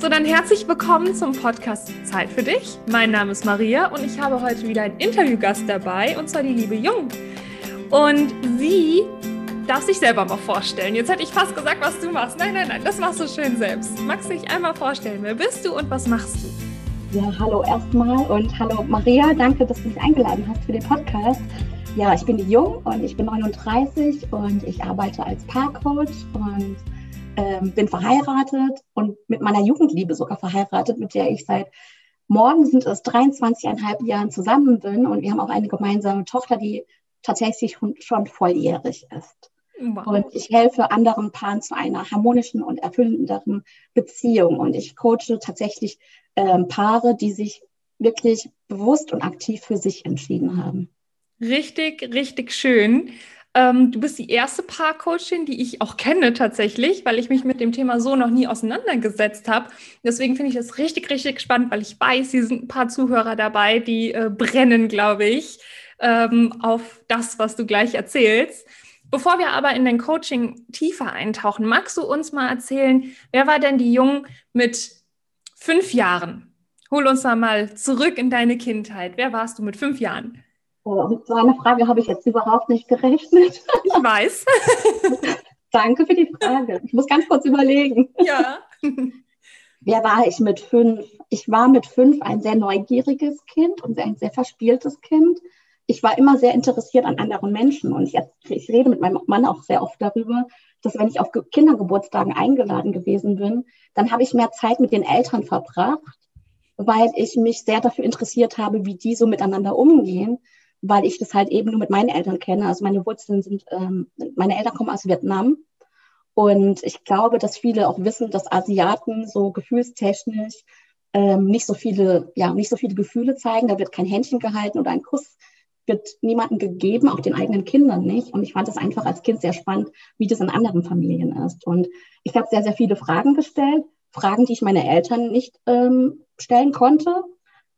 So, dann herzlich willkommen zum Podcast Zeit für dich. Mein Name ist Maria und ich habe heute wieder einen Interviewgast dabei, und zwar die liebe Jung. Und sie darf sich selber mal vorstellen. Jetzt hätte ich fast gesagt, was du machst. Nein, nein, nein, das machst du schön selbst. Magst du dich einmal vorstellen? Wer bist du und was machst du? Ja, hallo erstmal und hallo Maria, danke, dass du mich eingeladen hast für den Podcast. Ja, ich bin die Jung und ich bin 39 und ich arbeite als Paarcoach und ähm, bin verheiratet und mit meiner Jugendliebe sogar verheiratet, mit der ich seit morgen sind es 23,5 Jahren zusammen bin und wir haben auch eine gemeinsame Tochter, die tatsächlich schon volljährig ist. Wow. Und ich helfe anderen Paaren zu einer harmonischen und erfüllenderen Beziehung. Und ich coache tatsächlich ähm, Paare, die sich wirklich bewusst und aktiv für sich entschieden haben. Richtig, richtig schön. Ähm, du bist die erste Paar-Coachin, die ich auch kenne tatsächlich, weil ich mich mit dem Thema so noch nie auseinandergesetzt habe. Deswegen finde ich das richtig, richtig spannend, weil ich weiß, hier sind ein paar Zuhörer dabei, die äh, brennen, glaube ich, ähm, auf das, was du gleich erzählst. Bevor wir aber in dein Coaching tiefer eintauchen, magst du uns mal erzählen, wer war denn die Jung mit fünf Jahren? Hol uns da mal zurück in deine Kindheit. Wer warst du mit fünf Jahren? Mit so einer Frage habe ich jetzt überhaupt nicht gerechnet. Ich weiß. Danke für die Frage. Ich muss ganz kurz überlegen. Ja. Wer war ich mit fünf? Ich war mit fünf ein sehr neugieriges Kind und ein sehr verspieltes Kind. Ich war immer sehr interessiert an anderen Menschen und jetzt, ich rede mit meinem Mann auch sehr oft darüber, dass wenn ich auf Kindergeburtstagen eingeladen gewesen bin, dann habe ich mehr Zeit mit den Eltern verbracht, weil ich mich sehr dafür interessiert habe, wie die so miteinander umgehen weil ich das halt eben nur mit meinen Eltern kenne. Also meine Wurzeln sind, ähm, meine Eltern kommen aus Vietnam. Und ich glaube, dass viele auch wissen, dass Asiaten so gefühlstechnisch ähm, nicht so viele, ja, nicht so viele Gefühle zeigen. Da wird kein Händchen gehalten oder ein Kuss wird niemandem gegeben, auch den eigenen Kindern nicht. Und ich fand es einfach als Kind sehr spannend, wie das in anderen Familien ist. Und ich habe sehr, sehr viele Fragen gestellt, Fragen, die ich meine Eltern nicht ähm, stellen konnte.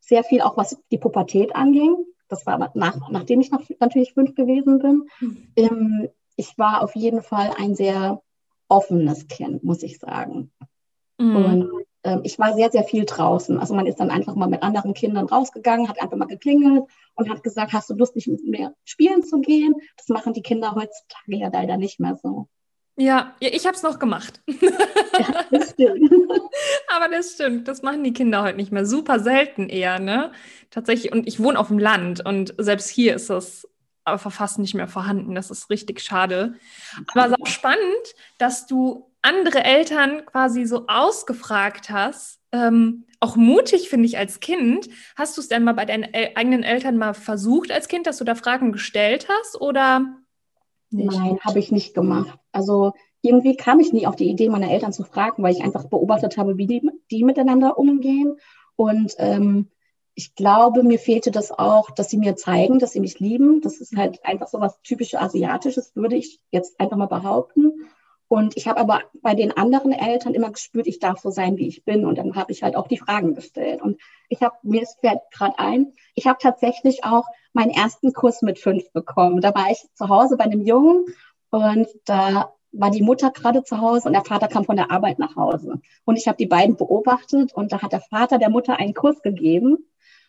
Sehr viel auch, was die Pubertät anging. Das war aber nach, nachdem ich noch, natürlich fünf gewesen bin. Mhm. Ähm, ich war auf jeden Fall ein sehr offenes Kind, muss ich sagen. Mhm. Und ähm, ich war sehr, sehr viel draußen. Also man ist dann einfach mal mit anderen Kindern rausgegangen, hat einfach mal geklingelt und hat gesagt, hast du Lust, nicht mit mir spielen zu gehen? Das machen die Kinder heutzutage ja leider nicht mehr so. Ja, ich habe es noch gemacht. Ja, das. Aber das stimmt, das machen die Kinder heute nicht mehr. Super selten eher, ne? Tatsächlich. Und ich wohne auf dem Land und selbst hier ist das aber fast nicht mehr vorhanden. Das ist richtig schade. Aber es ist auch spannend, dass du andere Eltern quasi so ausgefragt hast. Ähm, auch mutig, finde ich, als Kind. Hast du es denn mal bei deinen eigenen Eltern mal versucht als Kind, dass du da Fragen gestellt hast? Oder nicht? Nein, habe ich nicht gemacht. Also irgendwie kam ich nie auf die Idee, meine Eltern zu fragen, weil ich einfach beobachtet habe, wie die, die miteinander umgehen. Und ähm, ich glaube, mir fehlte das auch, dass sie mir zeigen, dass sie mich lieben. Das ist halt einfach so was typisch Asiatisches, würde ich jetzt einfach mal behaupten. Und ich habe aber bei den anderen Eltern immer gespürt, ich darf so sein, wie ich bin. Und dann habe ich halt auch die Fragen gestellt. Und ich habe, mir fällt gerade ein, ich habe tatsächlich auch meinen ersten Kurs mit fünf bekommen. Da war ich zu Hause bei einem Jungen und da war die Mutter gerade zu Hause und der Vater kam von der Arbeit nach Hause. Und ich habe die beiden beobachtet und da hat der Vater der Mutter einen Kurs gegeben.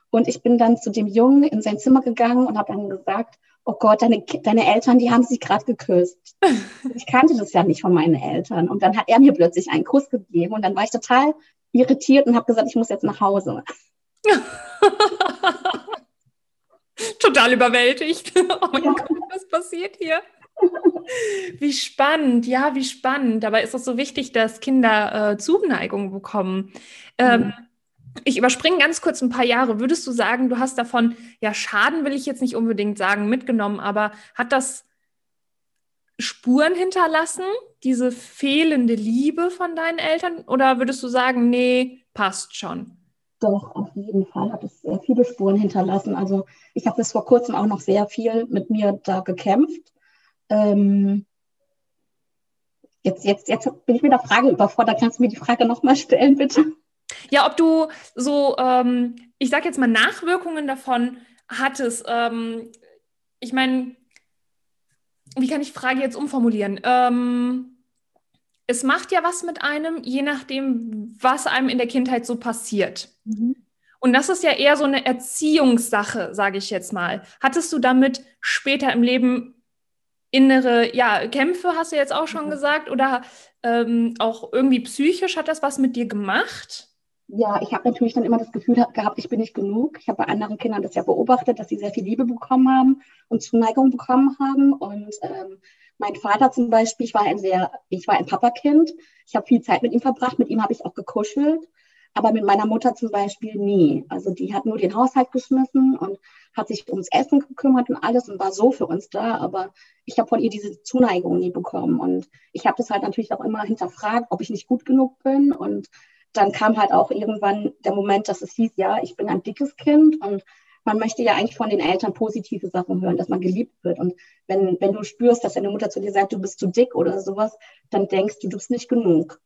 Und ich bin dann zu dem Jungen in sein Zimmer gegangen und habe dann gesagt, oh Gott, deine, deine Eltern, die haben sich gerade geküsst. Ich kannte das ja nicht von meinen Eltern. Und dann hat er mir plötzlich einen Kuss gegeben und dann war ich total irritiert und habe gesagt, ich muss jetzt nach Hause. total überwältigt. Oh mein ja. Gott, was passiert hier? Wie spannend, ja, wie spannend. Dabei ist es so wichtig, dass Kinder äh, Zuneigung bekommen. Ähm, mhm. Ich überspringe ganz kurz ein paar Jahre. Würdest du sagen, du hast davon, ja, Schaden will ich jetzt nicht unbedingt sagen, mitgenommen, aber hat das Spuren hinterlassen, diese fehlende Liebe von deinen Eltern? Oder würdest du sagen, nee, passt schon? Doch, auf jeden Fall hat es sehr viele Spuren hinterlassen. Also ich habe bis vor kurzem auch noch sehr viel mit mir da gekämpft. Ähm, jetzt, jetzt, jetzt bin ich mit der Frage überfordert. Kannst du mir die Frage nochmal stellen, bitte? Ja, ob du so, ähm, ich sage jetzt mal, Nachwirkungen davon hattest. Ähm, ich meine, wie kann ich die Frage jetzt umformulieren? Ähm, es macht ja was mit einem, je nachdem, was einem in der Kindheit so passiert. Mhm. Und das ist ja eher so eine Erziehungssache, sage ich jetzt mal. Hattest du damit später im Leben innere ja, Kämpfe, hast du jetzt auch schon mhm. gesagt, oder ähm, auch irgendwie psychisch hat das was mit dir gemacht? Ja, ich habe natürlich dann immer das Gefühl gehabt, ich bin nicht genug. Ich habe bei anderen Kindern das ja beobachtet, dass sie sehr viel Liebe bekommen haben und Zuneigung bekommen haben. Und ähm, mein Vater zum Beispiel, ich war ein sehr, ich war ein Papakind. Ich habe viel Zeit mit ihm verbracht. Mit ihm habe ich auch gekuschelt aber mit meiner Mutter zum Beispiel nie. Also die hat nur den Haushalt geschmissen und hat sich ums Essen gekümmert und alles und war so für uns da, aber ich habe von ihr diese Zuneigung nie bekommen und ich habe das halt natürlich auch immer hinterfragt, ob ich nicht gut genug bin und dann kam halt auch irgendwann der Moment, dass es hieß, ja, ich bin ein dickes Kind und man möchte ja eigentlich von den Eltern positive Sachen hören, dass man geliebt wird. Und wenn, wenn du spürst, dass deine Mutter zu dir sagt, du bist zu dick oder sowas, dann denkst du, du bist nicht genug.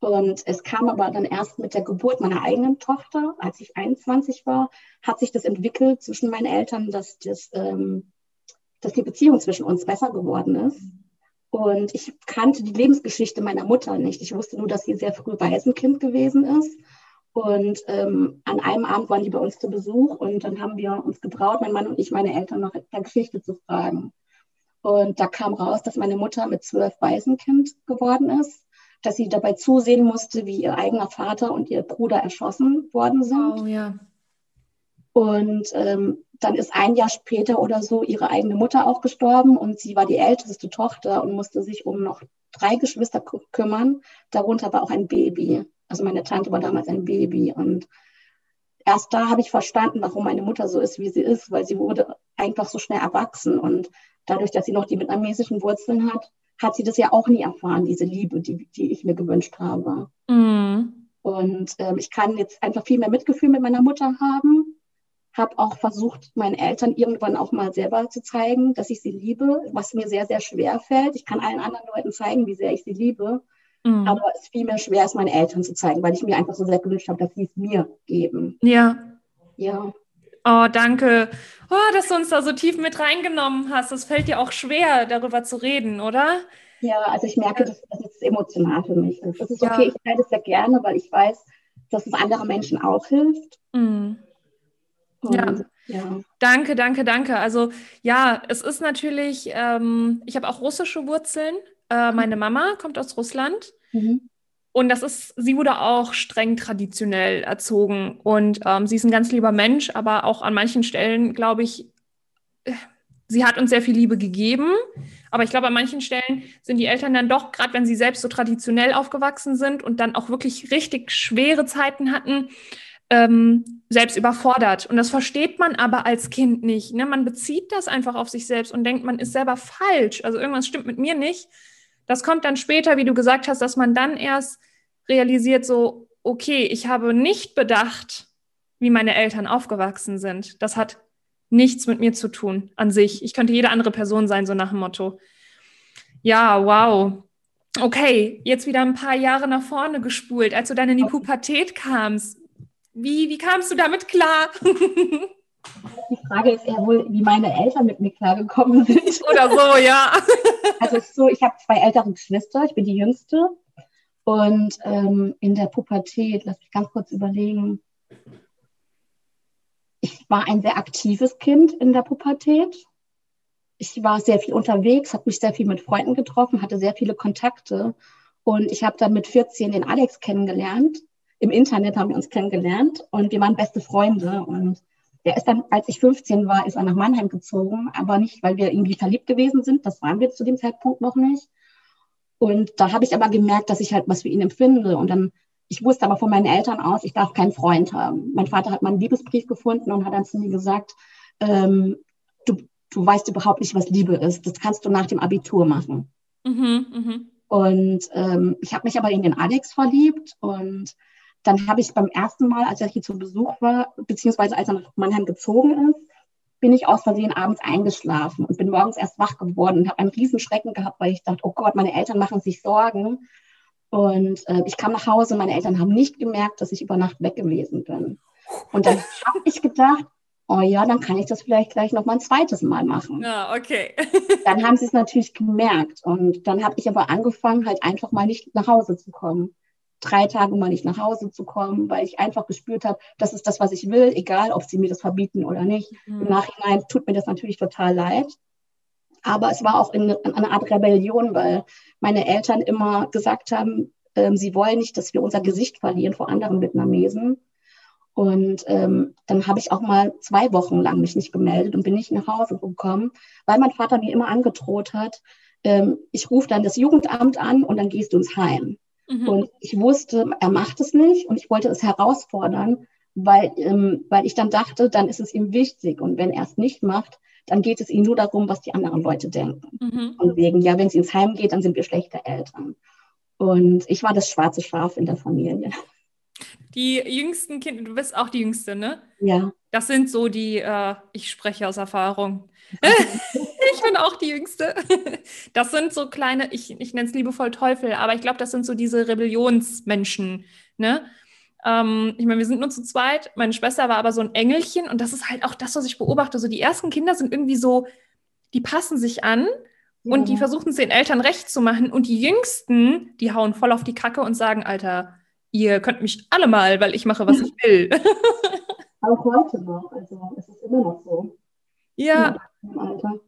Und es kam aber dann erst mit der Geburt meiner eigenen Tochter, als ich 21 war, hat sich das entwickelt zwischen meinen Eltern, dass, das, ähm, dass die Beziehung zwischen uns besser geworden ist. Und ich kannte die Lebensgeschichte meiner Mutter nicht. Ich wusste nur, dass sie sehr früh Waisenkind gewesen ist. Und ähm, an einem Abend waren die bei uns zu Besuch und dann haben wir uns getraut, mein Mann und ich, meine Eltern nach der Geschichte zu fragen. Und da kam raus, dass meine Mutter mit zwölf Waisenkind geworden ist dass sie dabei zusehen musste, wie ihr eigener Vater und ihr Bruder erschossen worden sind. Oh, ja. Und ähm, dann ist ein Jahr später oder so ihre eigene Mutter auch gestorben und sie war die älteste Tochter und musste sich um noch drei Geschwister kümmern. Darunter war auch ein Baby. Also meine Tante war damals ein Baby und erst da habe ich verstanden, warum meine Mutter so ist, wie sie ist, weil sie wurde einfach so schnell erwachsen und dadurch, dass sie noch die vietnamesischen Wurzeln hat, hat sie das ja auch nie erfahren, diese Liebe, die, die ich mir gewünscht habe. Mhm. Und ähm, ich kann jetzt einfach viel mehr Mitgefühl mit meiner Mutter haben. Habe auch versucht, meinen Eltern irgendwann auch mal selber zu zeigen, dass ich sie liebe, was mir sehr, sehr schwer fällt. Ich kann allen anderen Leuten zeigen, wie sehr ich sie liebe. Mhm. Aber es fiel mir schwer, es meinen Eltern zu zeigen, weil ich mir einfach so sehr gewünscht habe, dass sie es mir geben. Ja. Ja. Oh, danke. Oh, dass du uns da so tief mit reingenommen hast. Das fällt dir auch schwer, darüber zu reden, oder? Ja, also ich merke, dass das emotional für mich ist. Das ist okay, ja. ich teile es ja gerne, weil ich weiß, dass es anderen Menschen auch hilft. Mm. Ja. ja. Danke, danke, danke. Also ja, es ist natürlich, ähm, ich habe auch russische Wurzeln. Äh, meine Mama kommt aus Russland. Mhm. Und das ist, sie wurde auch streng traditionell erzogen und ähm, sie ist ein ganz lieber Mensch, aber auch an manchen Stellen, glaube ich, äh, sie hat uns sehr viel Liebe gegeben. Aber ich glaube, an manchen Stellen sind die Eltern dann doch, gerade wenn sie selbst so traditionell aufgewachsen sind und dann auch wirklich richtig schwere Zeiten hatten, ähm, selbst überfordert. Und das versteht man aber als Kind nicht. Ne? Man bezieht das einfach auf sich selbst und denkt, man ist selber falsch. Also irgendwas stimmt mit mir nicht. Das kommt dann später, wie du gesagt hast, dass man dann erst realisiert, so, okay, ich habe nicht bedacht, wie meine Eltern aufgewachsen sind. Das hat nichts mit mir zu tun an sich. Ich könnte jede andere Person sein, so nach dem Motto. Ja, wow. Okay, jetzt wieder ein paar Jahre nach vorne gespult, als du dann in die Pubertät kamst. Wie, wie kamst du damit klar? Die Frage ist eher wohl, wie meine Eltern mit mir klargekommen sind. Oder so, ja. Also es ist so, ich habe zwei ältere Geschwister, ich bin die jüngste. Und ähm, in der Pubertät, lass mich ganz kurz überlegen, ich war ein sehr aktives Kind in der Pubertät. Ich war sehr viel unterwegs, habe mich sehr viel mit Freunden getroffen, hatte sehr viele Kontakte. Und ich habe dann mit 14 den Alex kennengelernt. Im Internet haben wir uns kennengelernt und wir waren beste Freunde. Und der ist dann, als ich 15 war, ist er nach Mannheim gezogen, aber nicht, weil wir irgendwie verliebt gewesen sind. Das waren wir zu dem Zeitpunkt noch nicht. Und da habe ich aber gemerkt, dass ich halt was für ihn empfinde. Und dann, ich wusste aber von meinen Eltern aus, ich darf keinen Freund haben. Mein Vater hat mal einen Liebesbrief gefunden und hat dann zu mir gesagt, ähm, du, du weißt überhaupt nicht, was Liebe ist. Das kannst du nach dem Abitur machen. Mhm, mh. Und ähm, ich habe mich aber in den Alex verliebt und dann habe ich beim ersten Mal, als er hier zu Besuch war, beziehungsweise als er nach Mannheim gezogen ist, bin ich aus Versehen abends eingeschlafen und bin morgens erst wach geworden und habe einen riesen Schrecken gehabt, weil ich dachte, oh Gott, meine Eltern machen sich Sorgen. Und äh, ich kam nach Hause, meine Eltern haben nicht gemerkt, dass ich über Nacht weg gewesen bin. Und dann habe ich gedacht, oh ja, dann kann ich das vielleicht gleich noch mal ein zweites Mal machen. Ja, okay. dann haben sie es natürlich gemerkt. Und dann habe ich aber angefangen, halt einfach mal nicht nach Hause zu kommen. Drei Tage mal nicht nach Hause zu kommen, weil ich einfach gespürt habe, das ist das, was ich will, egal ob sie mir das verbieten oder nicht. Mhm. Im Nachhinein tut mir das natürlich total leid. Aber es war auch in, in eine Art Rebellion, weil meine Eltern immer gesagt haben, ähm, sie wollen nicht, dass wir unser Gesicht verlieren vor anderen Vietnamesen. Und ähm, dann habe ich auch mal zwei Wochen lang mich nicht gemeldet und bin nicht nach Hause gekommen, weil mein Vater mir immer angedroht hat, ähm, ich rufe dann das Jugendamt an und dann gehst du ins Heim. Mhm. Und ich wusste, er macht es nicht und ich wollte es herausfordern, weil, ähm, weil ich dann dachte, dann ist es ihm wichtig. Und wenn er es nicht macht, dann geht es ihm nur darum, was die anderen Leute denken. Mhm. Und wegen, ja, wenn es ins Heim geht, dann sind wir schlechte Eltern. Und ich war das schwarze Schaf in der Familie. Die jüngsten Kinder, du bist auch die jüngste, ne? Ja. Das sind so die, äh, ich spreche aus Erfahrung. ich bin auch die Jüngste. Das sind so kleine, ich, ich nenne es liebevoll Teufel, aber ich glaube, das sind so diese Rebellionsmenschen, ne? Ähm, ich meine, wir sind nur zu zweit. Meine Schwester war aber so ein Engelchen und das ist halt auch das, was ich beobachte. So die ersten Kinder sind irgendwie so, die passen sich an ja. und die versuchen es den Eltern recht zu machen und die Jüngsten, die hauen voll auf die Kacke und sagen, Alter, ihr könnt mich alle mal, weil ich mache, was ich will. Auch heute noch, also es ist immer noch so. Ja. Im Alter.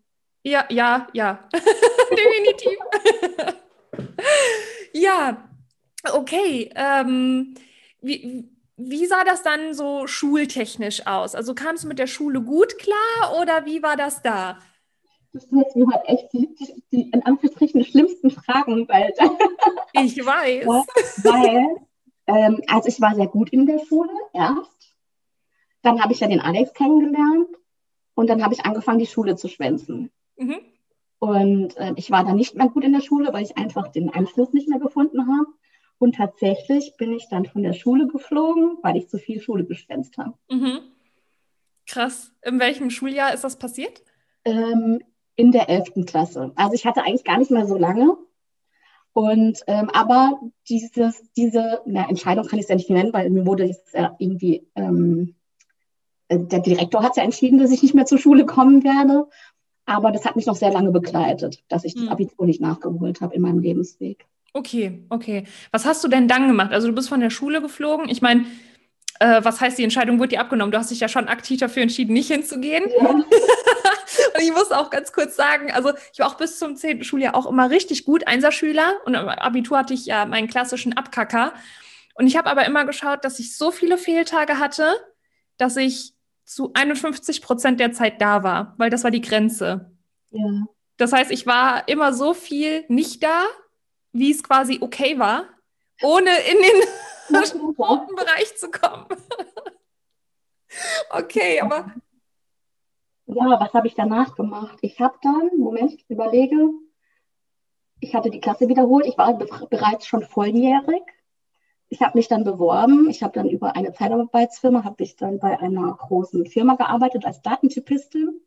Ja, ja, ja. Definitiv. ja, okay. Ähm, wie, wie sah das dann so schultechnisch aus? Also kamst du mit der Schule gut klar oder wie war das da? Du stellst mir halt echt die, die, die in Anführungsstrichen schlimmsten Fragen, weil. ich weiß. Ja, weil ähm, also ich war sehr gut in der Schule erst. Dann habe ich ja den Alex kennengelernt und dann habe ich angefangen, die Schule zu schwänzen. Mhm. Und äh, ich war dann nicht mehr gut in der Schule, weil ich einfach den Anschluss nicht mehr gefunden habe. Und tatsächlich bin ich dann von der Schule geflogen, weil ich zu viel Schule geschwänzt habe. Mhm. Krass. In welchem Schuljahr ist das passiert? Ähm, in der 11. Klasse. Also ich hatte eigentlich gar nicht mehr so lange. Und ähm, aber dieses, diese na, Entscheidung kann ich es ja nicht nennen, weil mir wurde jetzt äh, irgendwie ähm, äh, der Direktor hat ja entschieden, dass ich nicht mehr zur Schule kommen werde. Aber das hat mich noch sehr lange begleitet, dass ich das hm. Abitur nicht nachgeholt habe in meinem Lebensweg. Okay, okay. Was hast du denn dann gemacht? Also du bist von der Schule geflogen. Ich meine, äh, was heißt, die Entscheidung wurde dir abgenommen? Du hast dich ja schon aktiv dafür entschieden, nicht hinzugehen. Ja. Und ich muss auch ganz kurz sagen, also ich war auch bis zum 10. Schuljahr auch immer richtig gut Einserschüler und im Abitur hatte ich ja meinen klassischen Abkacker. Und ich habe aber immer geschaut, dass ich so viele Fehltage hatte, dass ich zu 51 Prozent der Zeit da war, weil das war die Grenze. Ja. Das heißt, ich war immer so viel nicht da, wie es quasi okay war, ohne in den roten Bereich zu kommen. okay, aber ja, was habe ich danach gemacht? Ich habe dann, Moment, ich überlege, ich hatte die Klasse wiederholt, ich war be bereits schon volljährig. Ich habe mich dann beworben, ich habe dann über eine Zeitarbeitsfirma, habe ich dann bei einer großen Firma gearbeitet als Datentypistin,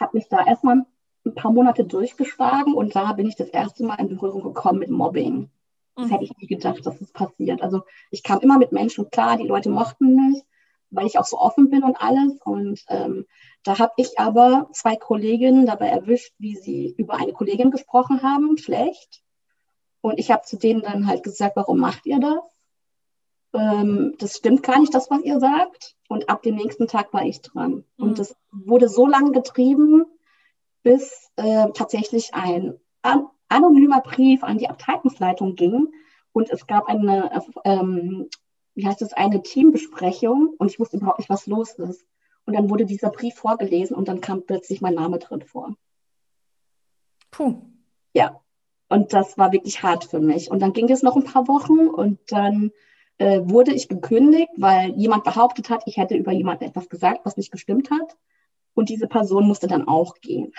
habe mich da erstmal ein paar Monate durchgeschlagen und da bin ich das erste Mal in Berührung gekommen mit Mobbing. Das hätte ich nie gedacht, dass das passiert. Also ich kam immer mit Menschen klar, die Leute mochten mich, weil ich auch so offen bin und alles. Und ähm, da habe ich aber zwei Kolleginnen dabei erwischt, wie sie über eine Kollegin gesprochen haben, schlecht. Und ich habe zu denen dann halt gesagt, warum macht ihr das? Ähm, das stimmt gar nicht, das, was ihr sagt. Und ab dem nächsten Tag war ich dran. Mhm. Und das wurde so lange getrieben, bis äh, tatsächlich ein an anonymer Brief an die Abteilungsleitung ging. Und es gab eine, ähm, wie heißt es, eine Teambesprechung und ich wusste überhaupt nicht, was los ist. Und dann wurde dieser Brief vorgelesen und dann kam plötzlich mein Name drin vor. Puh. Ja, und das war wirklich hart für mich. Und dann ging es noch ein paar Wochen und dann äh, wurde ich gekündigt, weil jemand behauptet hat, ich hätte über jemanden etwas gesagt, was nicht gestimmt hat. Und diese Person musste dann auch gehen.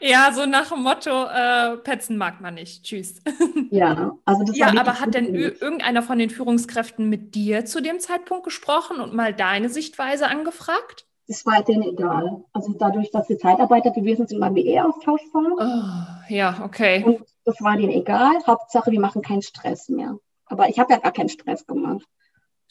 Ja, so nach dem Motto, äh, Petzen mag man nicht. Tschüss. Ja, also das Ja, aber hat denn irgendeiner von den Führungskräften mit dir zu dem Zeitpunkt gesprochen und mal deine Sichtweise angefragt? Das war denen egal. Also dadurch, dass wir Zeitarbeiter gewesen sind, waren wir eh austauschbar. Oh, ja, okay. Und das war denen egal. Hauptsache, wir machen keinen Stress mehr. Aber ich habe ja gar keinen Stress gemacht.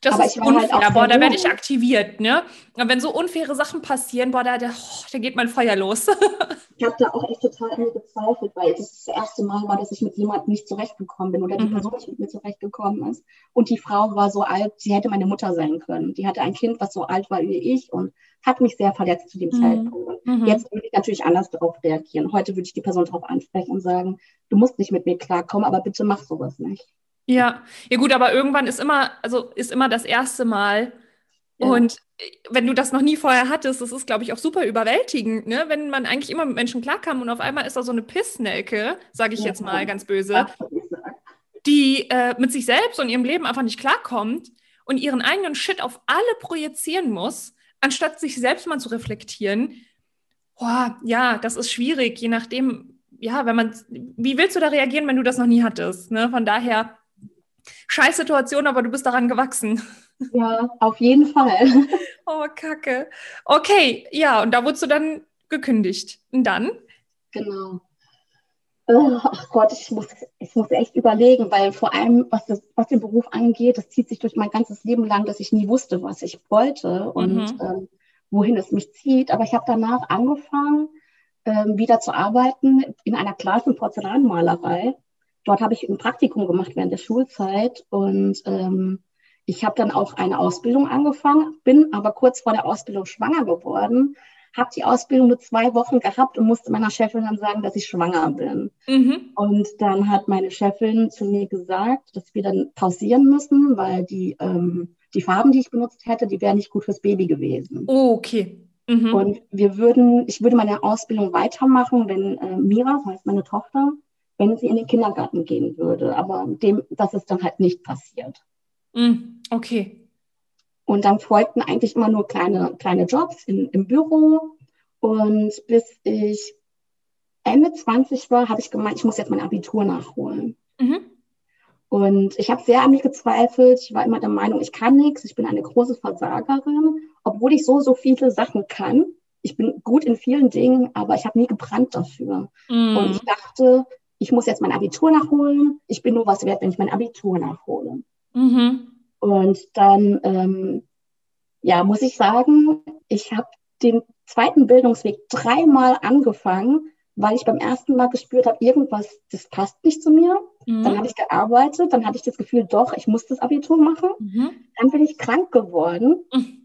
Das aber ist halt unfair. Halt boah, da werde ich aktiviert, ne? Und wenn so unfaire Sachen passieren, boah, da, da, da geht mein Feuer los. ich habe da auch echt total an mir gezweifelt, weil das das erste Mal war, dass ich mit jemandem nicht zurechtgekommen bin oder die mhm. Person nicht mit mir zurechtgekommen ist. Und die Frau war so alt, sie hätte meine Mutter sein können. Die hatte ein Kind, was so alt war wie ich und hat mich sehr verletzt zu dem mhm. Zeitpunkt. Mhm. Jetzt würde ich natürlich anders darauf reagieren. Heute würde ich die Person darauf ansprechen und sagen, du musst nicht mit mir klarkommen, aber bitte mach sowas nicht. Ja, ja gut, aber irgendwann ist immer, also ist immer das erste Mal. Ja. Und wenn du das noch nie vorher hattest, das ist, glaube ich, auch super überwältigend, ne? Wenn man eigentlich immer mit Menschen klarkam und auf einmal ist da so eine Pissnelke, sage ich ja. jetzt mal ganz böse, die äh, mit sich selbst und ihrem Leben einfach nicht klarkommt und ihren eigenen Shit auf alle projizieren muss, anstatt sich selbst mal zu reflektieren. Boah, ja, das ist schwierig, je nachdem, ja, wenn man, wie willst du da reagieren, wenn du das noch nie hattest? Ne? Von daher, scheiß Situation, aber du bist daran gewachsen. Ja, auf jeden Fall. Oh, Kacke. Okay, ja, und da wurdest du dann gekündigt. Und dann? Genau. Oh, ach Gott, ich muss, ich muss echt überlegen, weil vor allem, was, das, was den Beruf angeht, das zieht sich durch mein ganzes Leben lang, dass ich nie wusste, was ich wollte und mhm. ähm, wohin es mich zieht. Aber ich habe danach angefangen, ähm, wieder zu arbeiten in einer Klasse Porzellanmalerei dort habe ich ein Praktikum gemacht während der Schulzeit und ähm, ich habe dann auch eine Ausbildung angefangen, bin aber kurz vor der Ausbildung schwanger geworden, habe die Ausbildung nur zwei Wochen gehabt und musste meiner Chefin dann sagen, dass ich schwanger bin. Mhm. Und dann hat meine Chefin zu mir gesagt, dass wir dann pausieren müssen, weil die, ähm, die Farben, die ich benutzt hätte, die wären nicht gut fürs Baby gewesen. Oh, okay. Mhm. Und wir würden, ich würde meine Ausbildung weitermachen, wenn äh, Mira, das heißt meine Tochter, wenn sie in den Kindergarten gehen würde. Aber dem, das ist dann halt nicht passiert. Mm, okay. Und dann folgten eigentlich immer nur kleine, kleine Jobs in, im Büro. Und bis ich Ende 20 war, habe ich gemeint, ich muss jetzt mein Abitur nachholen. Mhm. Und ich habe sehr an mich gezweifelt. Ich war immer der Meinung, ich kann nichts. Ich bin eine große Versagerin, obwohl ich so, so viele Sachen kann. Ich bin gut in vielen Dingen, aber ich habe nie gebrannt dafür. Mm. Und ich dachte, ich muss jetzt mein Abitur nachholen. Ich bin nur was wert, wenn ich mein Abitur nachhole. Mhm. Und dann, ähm, ja, muss ich sagen, ich habe den zweiten Bildungsweg dreimal angefangen, weil ich beim ersten Mal gespürt habe, irgendwas, das passt nicht zu mir. Mhm. Dann habe ich gearbeitet, dann hatte ich das Gefühl, doch, ich muss das Abitur machen. Mhm. Dann bin ich krank geworden. Mhm.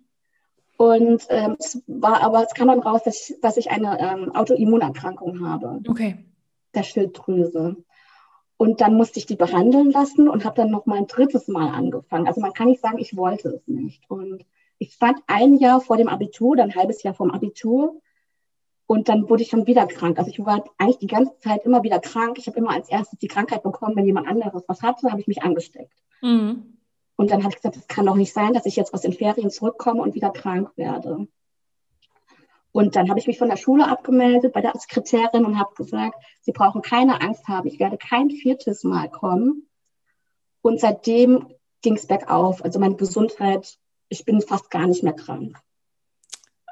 Und ähm, es war aber, es kam dann raus, dass ich, dass ich eine ähm, Autoimmunerkrankung habe. Okay der Schilddrüse. Und dann musste ich die behandeln lassen und habe dann noch mal ein drittes Mal angefangen. Also man kann nicht sagen, ich wollte es nicht. Und ich stand ein Jahr vor dem Abitur, dann ein halbes Jahr vom Abitur. Und dann wurde ich schon wieder krank. Also ich war eigentlich die ganze Zeit immer wieder krank. Ich habe immer als erstes die Krankheit bekommen, wenn jemand anderes was hatte, habe ich mich angesteckt. Mhm. Und dann habe ich gesagt, es kann doch nicht sein, dass ich jetzt aus den Ferien zurückkomme und wieder krank werde. Und dann habe ich mich von der Schule abgemeldet bei der Sekretärin und habe gesagt, Sie brauchen keine Angst haben, ich werde kein viertes Mal kommen. Und seitdem ging es bergauf. Also meine Gesundheit, ich bin fast gar nicht mehr krank.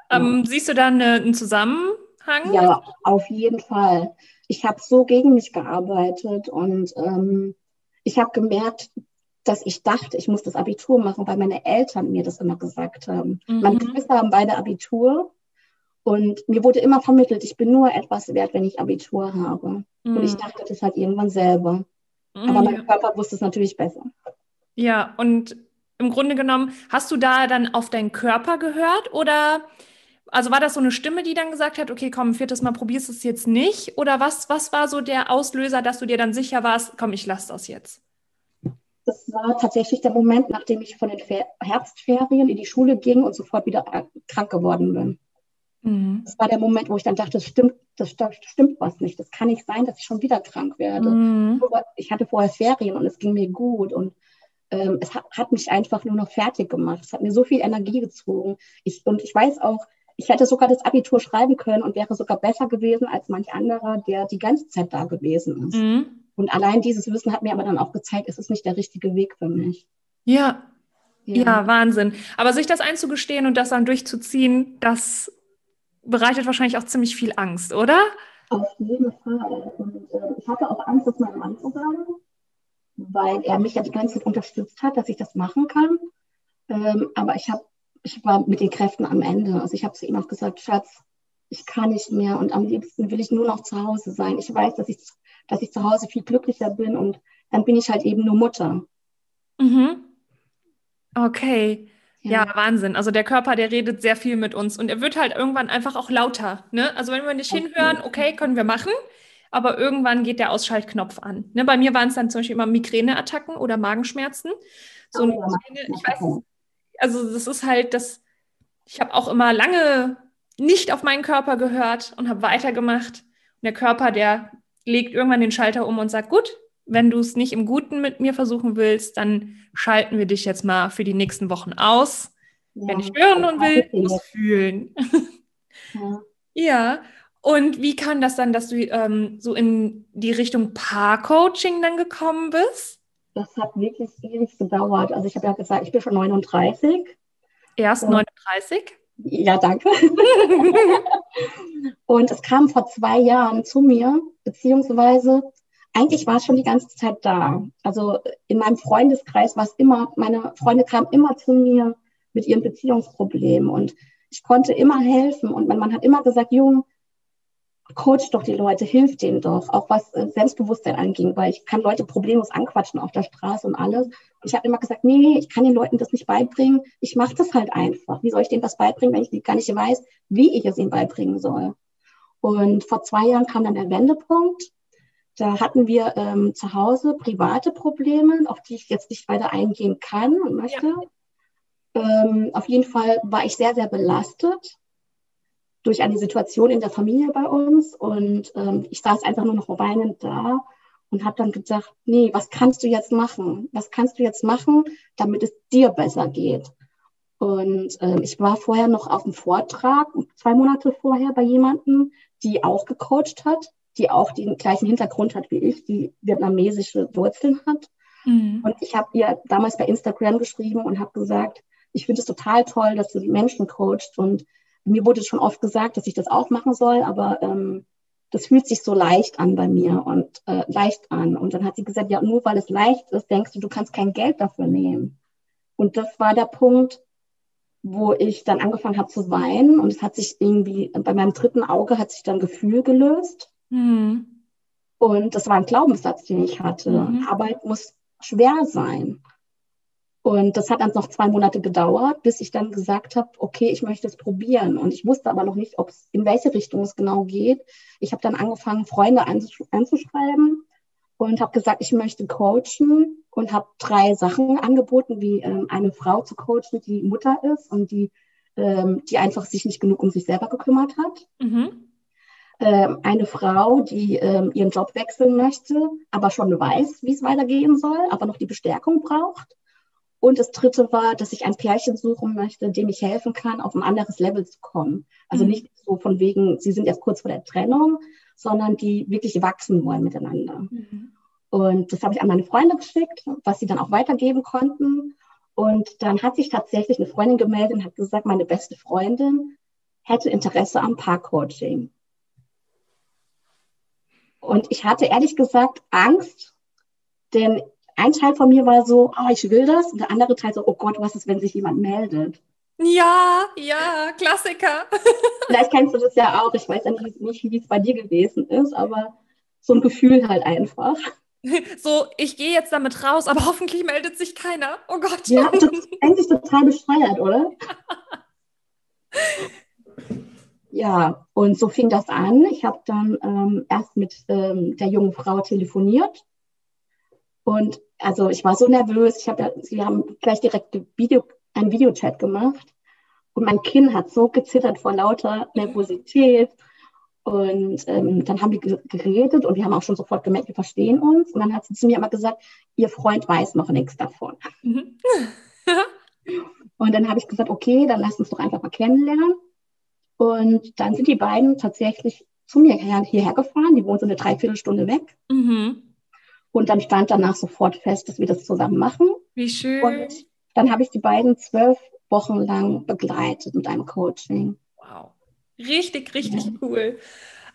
Ähm, ja. Siehst du da eine, einen Zusammenhang? Ja, auf jeden Fall. Ich habe so gegen mich gearbeitet und ähm, ich habe gemerkt, dass ich dachte, ich muss das Abitur machen, weil meine Eltern mir das immer gesagt haben. Mhm. Meine Geschwister haben beide Abitur und mir wurde immer vermittelt, ich bin nur etwas wert, wenn ich Abitur habe. Mhm. Und ich mm. dachte das halt irgendwann selber. Mhm. Aber mein Körper wusste es natürlich besser. Ja, und im Grunde genommen, hast du da dann auf deinen Körper gehört oder also war das so eine Stimme, die dann gesagt hat, okay, komm, viertes Mal probierst du es jetzt nicht? Oder was, was war so der Auslöser, dass du dir dann sicher warst, komm, ich lasse das jetzt? Das war tatsächlich der Moment, nachdem ich von den Fer Herbstferien in die Schule ging und sofort wieder krank geworden bin. Mhm. Das war der Moment, wo ich dann dachte, das stimmt, das stimmt was nicht. Das kann nicht sein, dass ich schon wieder krank werde. Mhm. Ich hatte vorher Ferien und es ging mir gut und ähm, es hat, hat, mich einfach nur noch fertig gemacht. Es hat mir so viel Energie gezogen. Ich, und ich weiß auch, ich hätte sogar das Abitur schreiben können und wäre sogar besser gewesen als manch anderer, der die ganze Zeit da gewesen ist. Mhm. Und allein dieses Wissen hat mir aber dann auch gezeigt, es ist nicht der richtige Weg für mich. Ja. Ja, ja Wahnsinn. Aber sich das einzugestehen und das dann durchzuziehen, das bereitet wahrscheinlich auch ziemlich viel Angst, oder? Auf jeden Fall. Und äh, ich hatte auch Angst, das meinem Mann zu sagen, weil er mich ja die ganze Zeit unterstützt hat, dass ich das machen kann. Ähm, aber ich habe, ich war mit den Kräften am Ende. Also ich habe zu ihm auch gesagt, Schatz, ich kann nicht mehr und am liebsten will ich nur noch zu Hause sein. Ich weiß, dass ich, dass ich zu Hause viel glücklicher bin und dann bin ich halt eben nur Mutter. Mhm. Okay. Ja. ja. Wahnsinn. Also der Körper, der redet sehr viel mit uns und er wird halt irgendwann einfach auch lauter. Ne? Also wenn wir nicht okay. hinhören, okay, können wir machen, aber irgendwann geht der Ausschaltknopf an. Ne? Bei mir waren es dann zum Beispiel immer Migräneattacken oder Magenschmerzen. So oh, Migräne, ich weiß, also das ist halt das, ich habe auch immer lange nicht auf meinen Körper gehört und habe weitergemacht. Und der Körper, der legt irgendwann den Schalter um und sagt, gut, wenn du es nicht im Guten mit mir versuchen willst, dann schalten wir dich jetzt mal für die nächsten Wochen aus. Ja, wenn ich hören und will, muss fühlen. Ja. ja. Und wie kann das dann, dass du ähm, so in die Richtung Paar-Coaching dann gekommen bist? Das hat wirklich ewig gedauert. Also ich habe ja gesagt, ich bin schon 39. Erst und 39? Ja, danke. und es kam vor zwei Jahren zu mir, beziehungsweise eigentlich war es schon die ganze Zeit da. Also in meinem Freundeskreis war es immer, meine Freunde kamen immer zu mir mit ihren Beziehungsproblemen und ich konnte immer helfen und mein Mann hat immer gesagt, Jung, coach doch die Leute, hilf denen doch, auch was äh, Selbstbewusstsein anging, weil ich kann Leute problemlos anquatschen auf der Straße und alles. Und ich habe immer gesagt, nee, ich kann den Leuten das nicht beibringen, ich mache das halt einfach. Wie soll ich denen was beibringen, wenn ich gar nicht weiß, wie ich es ihnen beibringen soll? Und vor zwei Jahren kam dann der Wendepunkt. Da hatten wir ähm, zu Hause private Probleme, auf die ich jetzt nicht weiter eingehen kann und möchte. Ja. Ähm, auf jeden Fall war ich sehr, sehr belastet durch eine Situation in der Familie bei uns und ähm, ich saß einfach nur noch weinend da und habe dann gedacht, nee, was kannst du jetzt machen? Was kannst du jetzt machen, damit es dir besser geht? Und äh, ich war vorher noch auf einem Vortrag, zwei Monate vorher bei jemandem, die auch gecoacht hat, die auch den gleichen Hintergrund hat wie ich, die vietnamesische Wurzeln hat. Mhm. Und ich habe ihr damals bei Instagram geschrieben und habe gesagt, ich finde es total toll, dass du die Menschen coachst und mir wurde schon oft gesagt, dass ich das auch machen soll, aber ähm, das fühlt sich so leicht an bei mir und äh, leicht an. Und dann hat sie gesagt, ja, nur weil es leicht ist, denkst du, du kannst kein Geld dafür nehmen. Und das war der Punkt, wo ich dann angefangen habe zu weinen und es hat sich irgendwie, bei meinem dritten Auge hat sich dann Gefühl gelöst. Mhm. Und das war ein Glaubenssatz, den ich hatte. Mhm. Arbeit muss schwer sein. Und das hat dann noch zwei Monate gedauert, bis ich dann gesagt habe, okay, ich möchte es probieren. Und ich wusste aber noch nicht, ob es in welche Richtung es genau geht. Ich habe dann angefangen, Freunde anzuschreiben und habe gesagt, ich möchte coachen und habe drei Sachen angeboten, wie ähm, eine Frau zu coachen, die Mutter ist und die, ähm, die einfach sich nicht genug um sich selber gekümmert hat. Mhm. Ähm, eine Frau, die ähm, ihren Job wechseln möchte, aber schon weiß, wie es weitergehen soll, aber noch die Bestärkung braucht. Und das dritte war, dass ich ein Pärchen suchen möchte, dem ich helfen kann, auf ein anderes Level zu kommen. Also mhm. nicht so von wegen, sie sind jetzt kurz vor der Trennung, sondern die wirklich wachsen wollen miteinander. Mhm. Und das habe ich an meine Freunde geschickt, was sie dann auch weitergeben konnten. Und dann hat sich tatsächlich eine Freundin gemeldet und hat gesagt, meine beste Freundin hätte Interesse am Paarcoaching. Und ich hatte ehrlich gesagt Angst, denn ein Teil von mir war so, oh, ich will das. Und der andere Teil so, oh Gott, was ist, wenn sich jemand meldet? Ja, ja, Klassiker. Vielleicht kennst du das ja auch. Ich weiß ja nicht, nicht wie es bei dir gewesen ist, aber so ein Gefühl halt einfach. So, ich gehe jetzt damit raus, aber hoffentlich meldet sich keiner. Oh Gott. Ja, das ist eigentlich total bescheuert, oder? ja, und so fing das an. Ich habe dann ähm, erst mit ähm, der jungen Frau telefoniert und also ich war so nervös. Ich habe ja, sie haben gleich direkt Video, einen Videochat gemacht. Und mein Kinn hat so gezittert vor lauter Nervosität. Und ähm, dann haben wir geredet und wir haben auch schon sofort gemerkt, wir verstehen uns. Und dann hat sie zu mir immer gesagt, ihr Freund weiß noch nichts davon. Mhm. und dann habe ich gesagt, okay, dann lass uns doch einfach mal kennenlernen. Und dann sind die beiden tatsächlich zu mir hierher gefahren. Die wohnen so eine Dreiviertelstunde weg. Mhm. Und dann stand danach sofort fest, dass wir das zusammen machen. Wie schön. Und dann habe ich die beiden zwölf Wochen lang begleitet mit einem Coaching. Wow. Richtig, richtig ja. cool.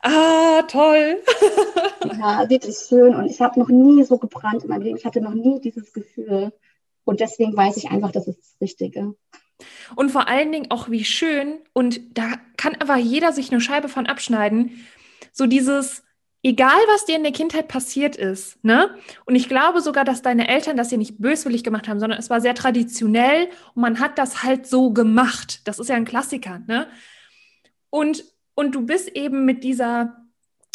Ah, toll. ja, wirklich schön. Und ich habe noch nie so gebrannt in meinem Leben. Ich hatte noch nie dieses Gefühl. Und deswegen weiß ich einfach, das ist das Richtige. Und vor allen Dingen auch wie schön, und da kann aber jeder sich eine Scheibe von abschneiden, so dieses, egal was dir in der Kindheit passiert ist, ne? Und ich glaube sogar, dass deine Eltern das ja nicht böswillig gemacht haben, sondern es war sehr traditionell und man hat das halt so gemacht. Das ist ja ein Klassiker, ne? Und, und du bist eben mit dieser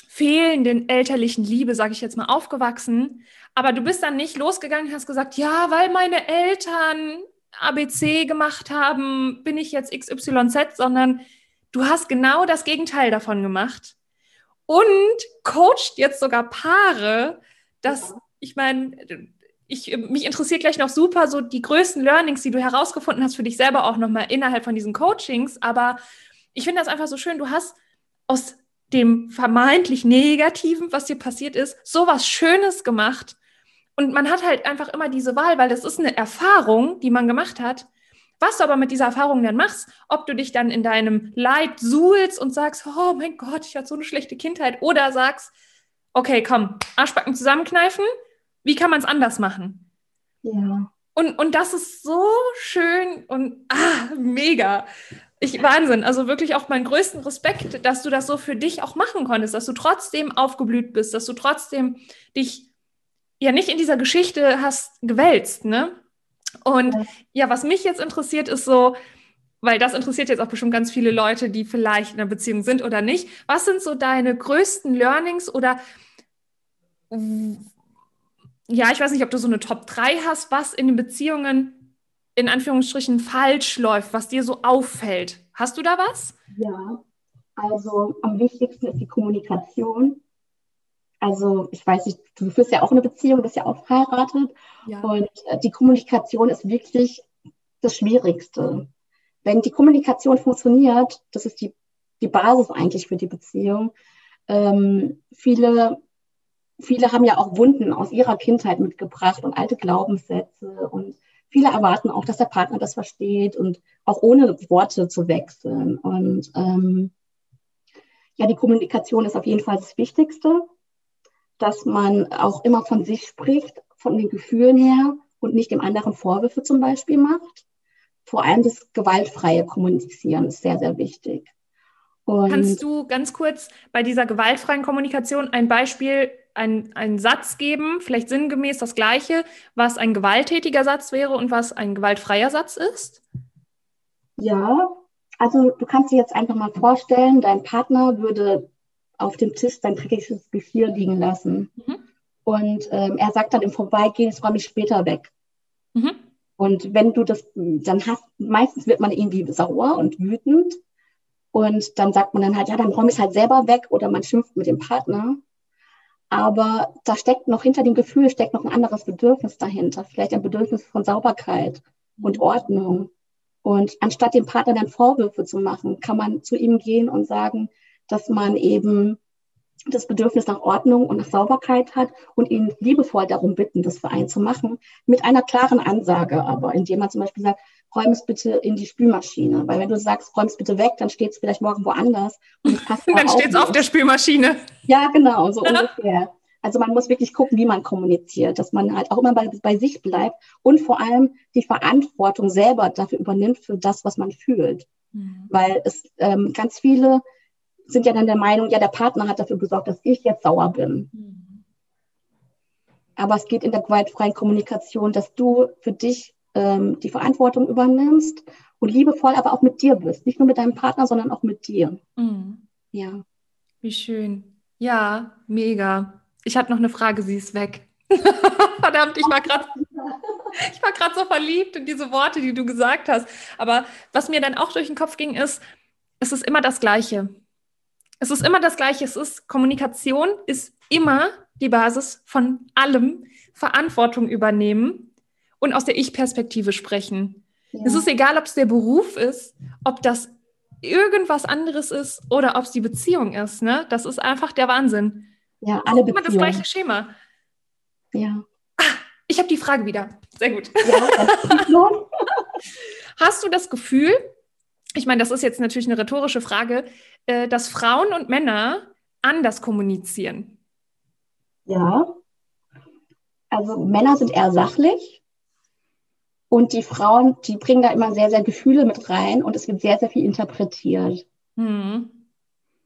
fehlenden elterlichen Liebe, sage ich jetzt mal, aufgewachsen. Aber du bist dann nicht losgegangen und hast gesagt, ja, weil meine Eltern ABC gemacht haben, bin ich jetzt XYZ, sondern du hast genau das Gegenteil davon gemacht und coacht jetzt sogar Paare, dass, ich meine, ich, mich interessiert gleich noch super so die größten Learnings, die du herausgefunden hast für dich selber auch nochmal innerhalb von diesen Coachings, aber ich finde das einfach so schön, du hast aus dem vermeintlich Negativen, was dir passiert ist, so was Schönes gemacht und man hat halt einfach immer diese Wahl, weil das ist eine Erfahrung, die man gemacht hat. Was du aber mit dieser Erfahrung dann machst, ob du dich dann in deinem Leid suhlst und sagst, oh mein Gott, ich hatte so eine schlechte Kindheit, oder sagst, okay, komm, Arschbacken zusammenkneifen, wie kann man es anders machen? Ja. Und, und das ist so schön und ah, mega. Ich, Wahnsinn. Also wirklich auch meinen größten Respekt, dass du das so für dich auch machen konntest, dass du trotzdem aufgeblüht bist, dass du trotzdem dich ja nicht in dieser Geschichte hast gewälzt, ne? Und ja. ja, was mich jetzt interessiert, ist so, weil das interessiert jetzt auch bestimmt ganz viele Leute, die vielleicht in einer Beziehung sind oder nicht. Was sind so deine größten Learnings oder ja, ich weiß nicht, ob du so eine Top 3 hast, was in den Beziehungen in Anführungsstrichen falsch läuft, was dir so auffällt. Hast du da was? Ja, also am wichtigsten ist die Kommunikation. Also ich weiß nicht, du führst ja auch eine Beziehung, bist ja auch verheiratet. Ja. Und äh, die Kommunikation ist wirklich das Schwierigste. Wenn die Kommunikation funktioniert, das ist die, die Basis eigentlich für die Beziehung. Ähm, viele, viele haben ja auch Wunden aus ihrer Kindheit mitgebracht und alte Glaubenssätze und viele erwarten auch, dass der Partner das versteht und auch ohne Worte zu wechseln. Und ähm, ja, die Kommunikation ist auf jeden Fall das Wichtigste dass man auch immer von sich spricht, von den Gefühlen her und nicht dem anderen Vorwürfe zum Beispiel macht. Vor allem das gewaltfreie Kommunizieren ist sehr, sehr wichtig. Und Kannst du ganz kurz bei dieser gewaltfreien Kommunikation ein Beispiel, ein, einen Satz geben, vielleicht sinngemäß das gleiche, was ein gewalttätiger Satz wäre und was ein gewaltfreier Satz ist? Ja, also du kannst dir jetzt einfach mal vorstellen, dein Partner würde auf dem Tisch sein dreckiges Geschirr liegen lassen. Mhm. Und ähm, er sagt dann im Vorbeigehen, es räume ich später weg. Mhm. Und wenn du das dann hast, meistens wird man irgendwie sauer und wütend. Und dann sagt man dann halt, ja, dann räume ich es halt selber weg oder man schimpft mit dem Partner. Aber da steckt noch hinter dem Gefühl, steckt noch ein anderes Bedürfnis dahinter. Vielleicht ein Bedürfnis von Sauberkeit und mhm. Ordnung. Und anstatt dem Partner dann Vorwürfe zu machen, kann man zu ihm gehen und sagen, dass man eben das Bedürfnis nach Ordnung und nach Sauberkeit hat und ihn liebevoll darum bitten, das für einen zu machen, mit einer klaren Ansage aber, indem man zum Beispiel sagt, räum es bitte in die Spülmaschine. Weil wenn du sagst, räum es bitte weg, dann steht es vielleicht morgen woanders. Und es passt dann steht es auf der Spülmaschine. Ja, genau, so ungefähr. Also man muss wirklich gucken, wie man kommuniziert, dass man halt auch immer bei, bei sich bleibt und vor allem die Verantwortung selber dafür übernimmt für das, was man fühlt. Mhm. Weil es ähm, ganz viele sind ja dann der Meinung, ja, der Partner hat dafür gesorgt, dass ich jetzt sauer bin. Mhm. Aber es geht in der gewaltfreien Kommunikation, dass du für dich ähm, die Verantwortung übernimmst und liebevoll aber auch mit dir bist. Nicht nur mit deinem Partner, sondern auch mit dir. Mhm. Ja. Wie schön. Ja, mega. Ich habe noch eine Frage, sie ist weg. Verdammt, ich war gerade ich war gerade so verliebt in diese Worte, die du gesagt hast. Aber was mir dann auch durch den Kopf ging, ist, es ist immer das Gleiche. Es ist immer das Gleiche. Es ist Kommunikation ist immer die Basis von allem. Verantwortung übernehmen und aus der Ich-Perspektive sprechen. Ja. Es ist egal, ob es der Beruf ist, ob das irgendwas anderes ist oder ob es die Beziehung ist. Ne? Das ist einfach der Wahnsinn. Ja, alle Immer das gleiche Schema. Ja. Ah, ich habe die Frage wieder. Sehr gut. Ja, Hast du das Gefühl, ich meine, das ist jetzt natürlich eine rhetorische Frage, äh, dass Frauen und Männer anders kommunizieren? Ja. Also Männer sind eher sachlich Und die Frauen, die bringen da immer sehr, sehr Gefühle mit rein und es wird sehr, sehr viel interpretiert. Mhm.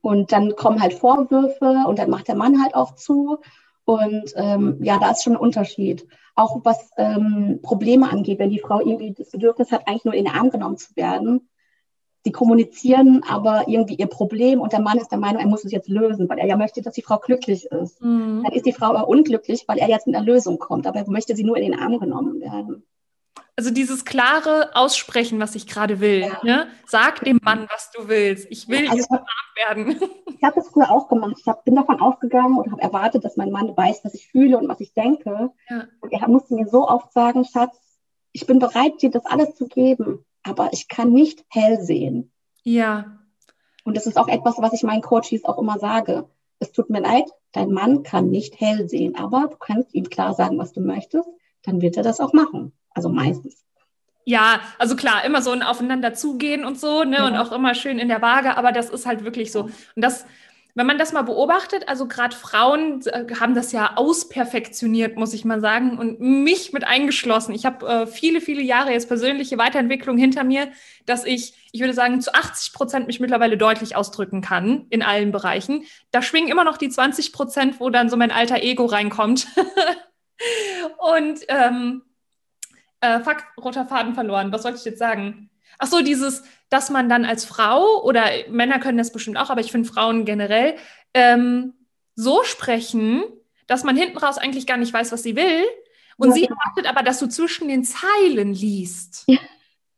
Und dann kommen halt Vorwürfe und dann macht der Mann halt auch zu. Und ähm, ja, da ist schon ein Unterschied. Auch was ähm, Probleme angeht, wenn die Frau irgendwie das Bedürfnis hat, eigentlich nur in den Arm genommen zu werden. Die kommunizieren aber irgendwie ihr Problem und der Mann ist der Meinung, er muss es jetzt lösen, weil er ja möchte, dass die Frau glücklich ist. Mhm. Dann ist die Frau aber unglücklich, weil er jetzt mit einer Lösung kommt, aber er möchte sie nur in den Arm genommen werden also dieses klare Aussprechen, was ich gerade will. Ja. Ne? Sag dem Mann, was du willst. Ich will also, jetzt umarmt werden. Ich habe das früher auch gemacht. Ich hab, bin davon ausgegangen und habe erwartet, dass mein Mann weiß, was ich fühle und was ich denke. Ja. Und er musste mir so oft sagen, Schatz, ich bin bereit, dir das alles zu geben, aber ich kann nicht hell sehen. Ja. Und das ist auch etwas, was ich meinen Coaches auch immer sage. Es tut mir leid, dein Mann kann nicht hell sehen, aber du kannst ihm klar sagen, was du möchtest, dann wird er das auch machen. Also meistens. Ja, also klar, immer so ein Aufeinander zugehen und so, ne? Ja. Und auch immer schön in der Waage, aber das ist halt wirklich so. Und das, wenn man das mal beobachtet, also gerade Frauen äh, haben das ja ausperfektioniert, muss ich mal sagen, und mich mit eingeschlossen. Ich habe äh, viele, viele Jahre jetzt persönliche Weiterentwicklung hinter mir, dass ich, ich würde sagen, zu 80 Prozent mich mittlerweile deutlich ausdrücken kann in allen Bereichen. Da schwingen immer noch die 20 Prozent, wo dann so mein alter Ego reinkommt. und ähm, äh, fuck, roter Faden verloren. Was wollte ich jetzt sagen? Ach so, dieses, dass man dann als Frau oder Männer können das bestimmt auch, aber ich finde Frauen generell ähm, so sprechen, dass man hinten raus eigentlich gar nicht weiß, was sie will. Und ja, sie erwartet aber, dass du zwischen den Zeilen liest. Ja.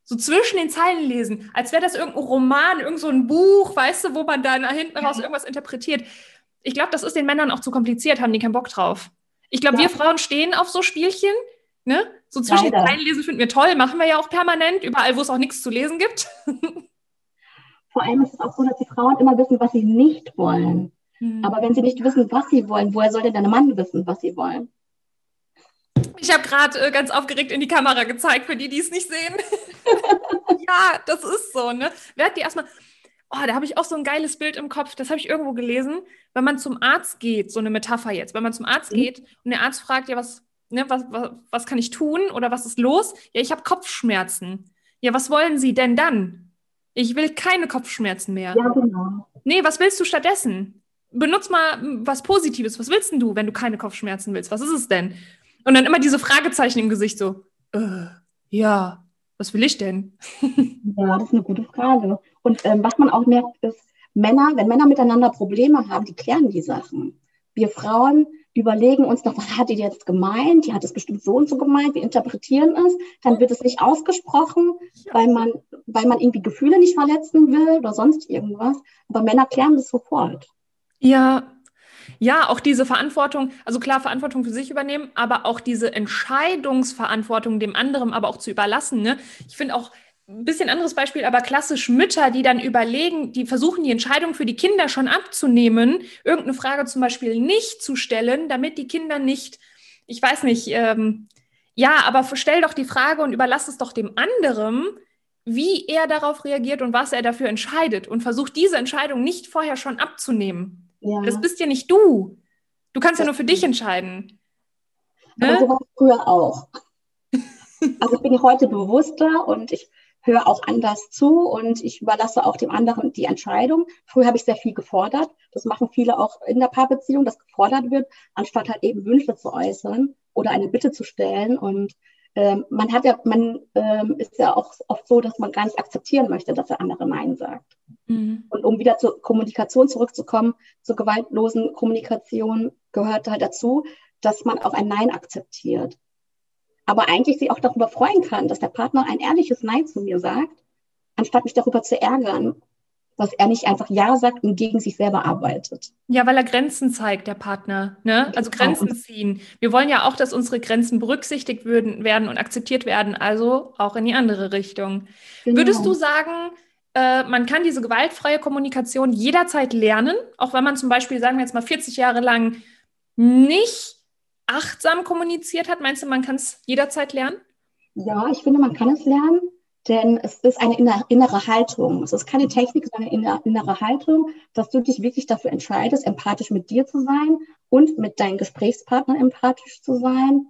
So zwischen den Zeilen lesen, als wäre das irgendein Roman, irgendein so Buch, weißt du, wo man dann hinten raus irgendwas interpretiert. Ich glaube, das ist den Männern auch zu kompliziert, haben die keinen Bock drauf. Ich glaube, ja. wir Frauen stehen auf so Spielchen, Ne? So zwischen Leider. den lesen finden wir toll, machen wir ja auch permanent, überall, wo es auch nichts zu lesen gibt. Vor allem ist es auch so, dass die Frauen immer wissen, was sie nicht wollen. Hm. Aber wenn sie nicht wissen, was sie wollen, woher soll denn der Mann wissen, was sie wollen? Ich habe gerade äh, ganz aufgeregt in die Kamera gezeigt, für die, die es nicht sehen. ja, das ist so, ne? Werd die erstmal. Oh, da habe ich auch so ein geiles Bild im Kopf, das habe ich irgendwo gelesen. Wenn man zum Arzt geht, so eine Metapher jetzt, wenn man zum Arzt mhm. geht und der Arzt fragt, ja, was, ne, was, was, was kann ich tun oder was ist los? Ja, ich habe Kopfschmerzen. Ja, was wollen Sie denn dann? Ich will keine Kopfschmerzen mehr. Ja, genau. Nee, was willst du stattdessen? Benutz mal was Positives. Was willst denn du, wenn du keine Kopfschmerzen willst? Was ist es denn? Und dann immer diese Fragezeichen im Gesicht so, äh, ja, was will ich denn? ja, das ist eine gute Frage. Und ähm, was man auch merkt, ist, Männer, wenn Männer miteinander Probleme haben, die klären die Sachen. Wir Frauen, überlegen uns noch, was hat die jetzt gemeint? Die hat es bestimmt so und so gemeint, wir interpretieren es. Dann wird es nicht ausgesprochen, weil man, weil man irgendwie Gefühle nicht verletzen will oder sonst irgendwas. Aber Männer klären das sofort. Ja, ja, auch diese Verantwortung, also klar, Verantwortung für sich übernehmen, aber auch diese Entscheidungsverantwortung dem anderen aber auch zu überlassen. Ne? Ich finde auch, ein bisschen anderes Beispiel, aber klassisch Mütter, die dann überlegen, die versuchen, die Entscheidung für die Kinder schon abzunehmen, irgendeine Frage zum Beispiel nicht zu stellen, damit die Kinder nicht, ich weiß nicht, ähm, ja, aber stell doch die Frage und überlass es doch dem anderen, wie er darauf reagiert und was er dafür entscheidet und versuch diese Entscheidung nicht vorher schon abzunehmen. Ja. Das bist ja nicht du. Du kannst das ja nur für dich entscheiden. Aber ne? so war es früher auch. Also ich bin heute bewusster und ich höre auch anders zu und ich überlasse auch dem anderen die Entscheidung. Früher habe ich sehr viel gefordert. Das machen viele auch in der Paarbeziehung, dass gefordert wird, anstatt halt eben Wünsche zu äußern oder eine Bitte zu stellen. Und ähm, man hat ja, man ähm, ist ja auch oft so, dass man gar nicht akzeptieren möchte, dass der andere Nein sagt. Mhm. Und um wieder zur Kommunikation zurückzukommen, zur gewaltlosen Kommunikation gehört halt dazu, dass man auch ein Nein akzeptiert aber eigentlich sich auch darüber freuen kann, dass der Partner ein ehrliches Nein zu mir sagt, anstatt mich darüber zu ärgern, dass er nicht einfach Ja sagt und gegen sich selber arbeitet. Ja, weil er Grenzen zeigt, der Partner. Ne? Also genau. Grenzen ziehen. Wir wollen ja auch, dass unsere Grenzen berücksichtigt würden, werden und akzeptiert werden, also auch in die andere Richtung. Genau. Würdest du sagen, äh, man kann diese gewaltfreie Kommunikation jederzeit lernen, auch wenn man zum Beispiel, sagen wir jetzt mal, 40 Jahre lang nicht achtsam kommuniziert hat? Meinst du, man kann es jederzeit lernen? Ja, ich finde, man kann es lernen, denn es ist eine innere Haltung. Es ist keine Technik, sondern eine innere Haltung, dass du dich wirklich dafür entscheidest, empathisch mit dir zu sein und mit deinem Gesprächspartner empathisch zu sein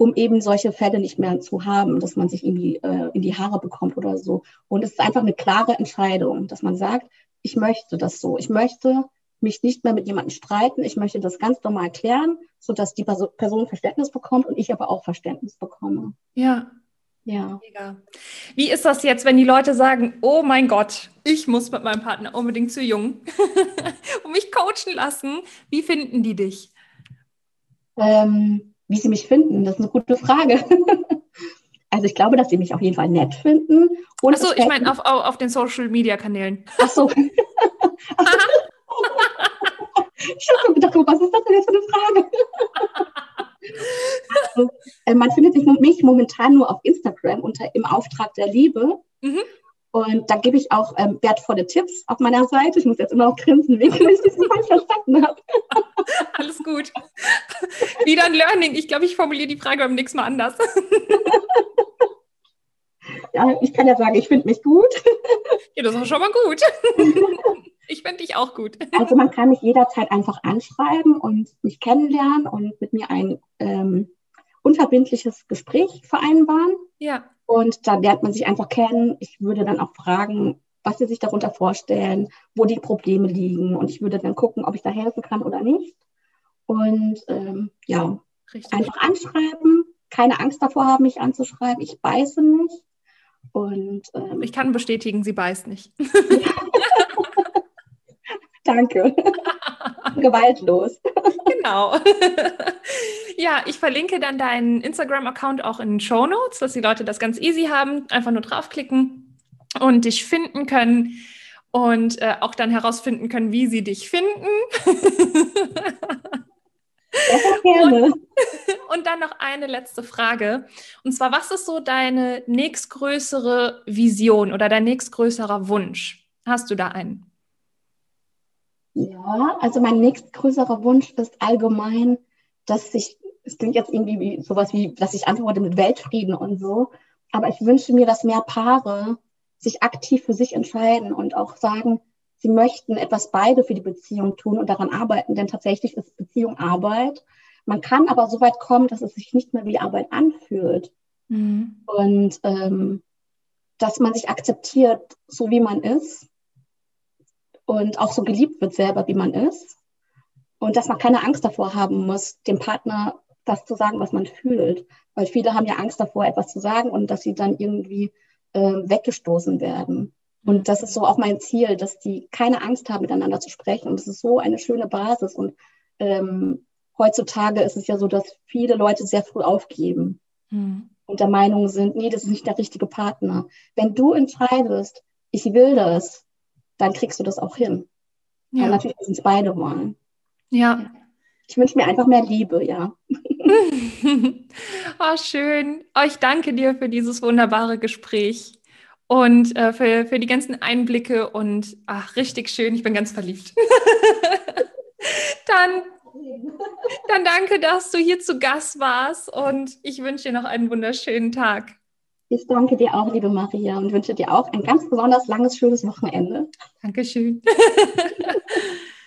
um eben solche Fälle nicht mehr zu haben, dass man sich irgendwie äh, in die Haare bekommt oder so. Und es ist einfach eine klare Entscheidung, dass man sagt, ich möchte das so. Ich möchte mich nicht mehr mit jemandem streiten. Ich möchte das ganz normal klären, sodass die Person Verständnis bekommt und ich aber auch Verständnis bekomme. Ja. Ja. Mega. Wie ist das jetzt, wenn die Leute sagen, oh mein Gott, ich muss mit meinem Partner unbedingt zu jung und mich coachen lassen? Wie finden die dich? Ähm, wie sie mich finden, das ist eine gute Frage. also ich glaube, dass sie mich auf jeden Fall nett finden. Achso, ich meine auf, auf, auf, den Social-Media-Kanälen. Achso. ich habe gedacht, oh, was ist das denn jetzt für eine Frage? also, äh, man findet sich, mich momentan nur auf Instagram unter im Auftrag der Liebe. Mhm. Und da gebe ich auch ähm, wertvolle Tipps auf meiner Seite. Ich muss jetzt immer noch grinsen, wegen ich das falsch verstanden habe. Alles gut. Wieder ein Learning. Ich glaube, ich formuliere die Frage beim nächsten Mal anders. ja, ich kann ja sagen, ich finde mich gut. Ja, das ist auch schon mal gut. Ich finde dich auch gut. Also man kann mich jederzeit einfach anschreiben und mich kennenlernen und mit mir ein ähm, unverbindliches Gespräch vereinbaren. Ja. Und da lernt man sich einfach kennen. Ich würde dann auch fragen, was sie sich darunter vorstellen, wo die Probleme liegen. Und ich würde dann gucken, ob ich da helfen kann oder nicht. Und ähm, ja, Richtig. einfach anschreiben, keine Angst davor haben, mich anzuschreiben. Ich beiße nicht. Und ähm, ich kann bestätigen, sie beißt nicht. Danke. Gewaltlos. Genau. ja, ich verlinke dann deinen Instagram-Account auch in den Show Notes, dass die Leute das ganz easy haben. Einfach nur draufklicken und dich finden können und äh, auch dann herausfinden können, wie sie dich finden. gerne. Und, und, dann noch eine letzte Frage. Und zwar, was ist so deine nächstgrößere Vision oder dein nächstgrößerer Wunsch? Hast du da einen? Ja, also mein nächstgrößerer Wunsch ist allgemein, dass sich, es klingt jetzt irgendwie wie sowas wie, dass ich antworte mit Weltfrieden und so, aber ich wünsche mir, dass mehr Paare sich aktiv für sich entscheiden und auch sagen, sie möchten etwas beide für die Beziehung tun und daran arbeiten, denn tatsächlich ist Beziehung Arbeit. Man kann aber so weit kommen, dass es sich nicht mehr wie Arbeit anfühlt. Mhm. Und ähm, dass man sich akzeptiert, so wie man ist und auch so geliebt wird selber, wie man ist. Und dass man keine Angst davor haben muss, dem Partner das zu sagen, was man fühlt. Weil viele haben ja Angst davor, etwas zu sagen und dass sie dann irgendwie äh, weggestoßen werden. Und das ist so auch mein Ziel, dass die keine Angst haben, miteinander zu sprechen. Und das ist so eine schöne Basis. Und ähm, heutzutage ist es ja so, dass viele Leute sehr früh aufgeben mhm. und der Meinung sind, nee, das ist nicht der richtige Partner. Wenn du entscheidest, ich will das, dann kriegst du das auch hin. Ja. Aber natürlich müssen es beide wollen. Ja. Ich wünsche mir einfach mehr Liebe, ja. oh, schön. Oh, ich danke dir für dieses wunderbare Gespräch und äh, für, für die ganzen Einblicke und ach, richtig schön. Ich bin ganz verliebt. dann, dann danke, dass du hier zu Gast warst und ich wünsche dir noch einen wunderschönen Tag. Ich danke dir auch, liebe Maria, und wünsche dir auch ein ganz besonders langes, schönes Wochenende. Dankeschön.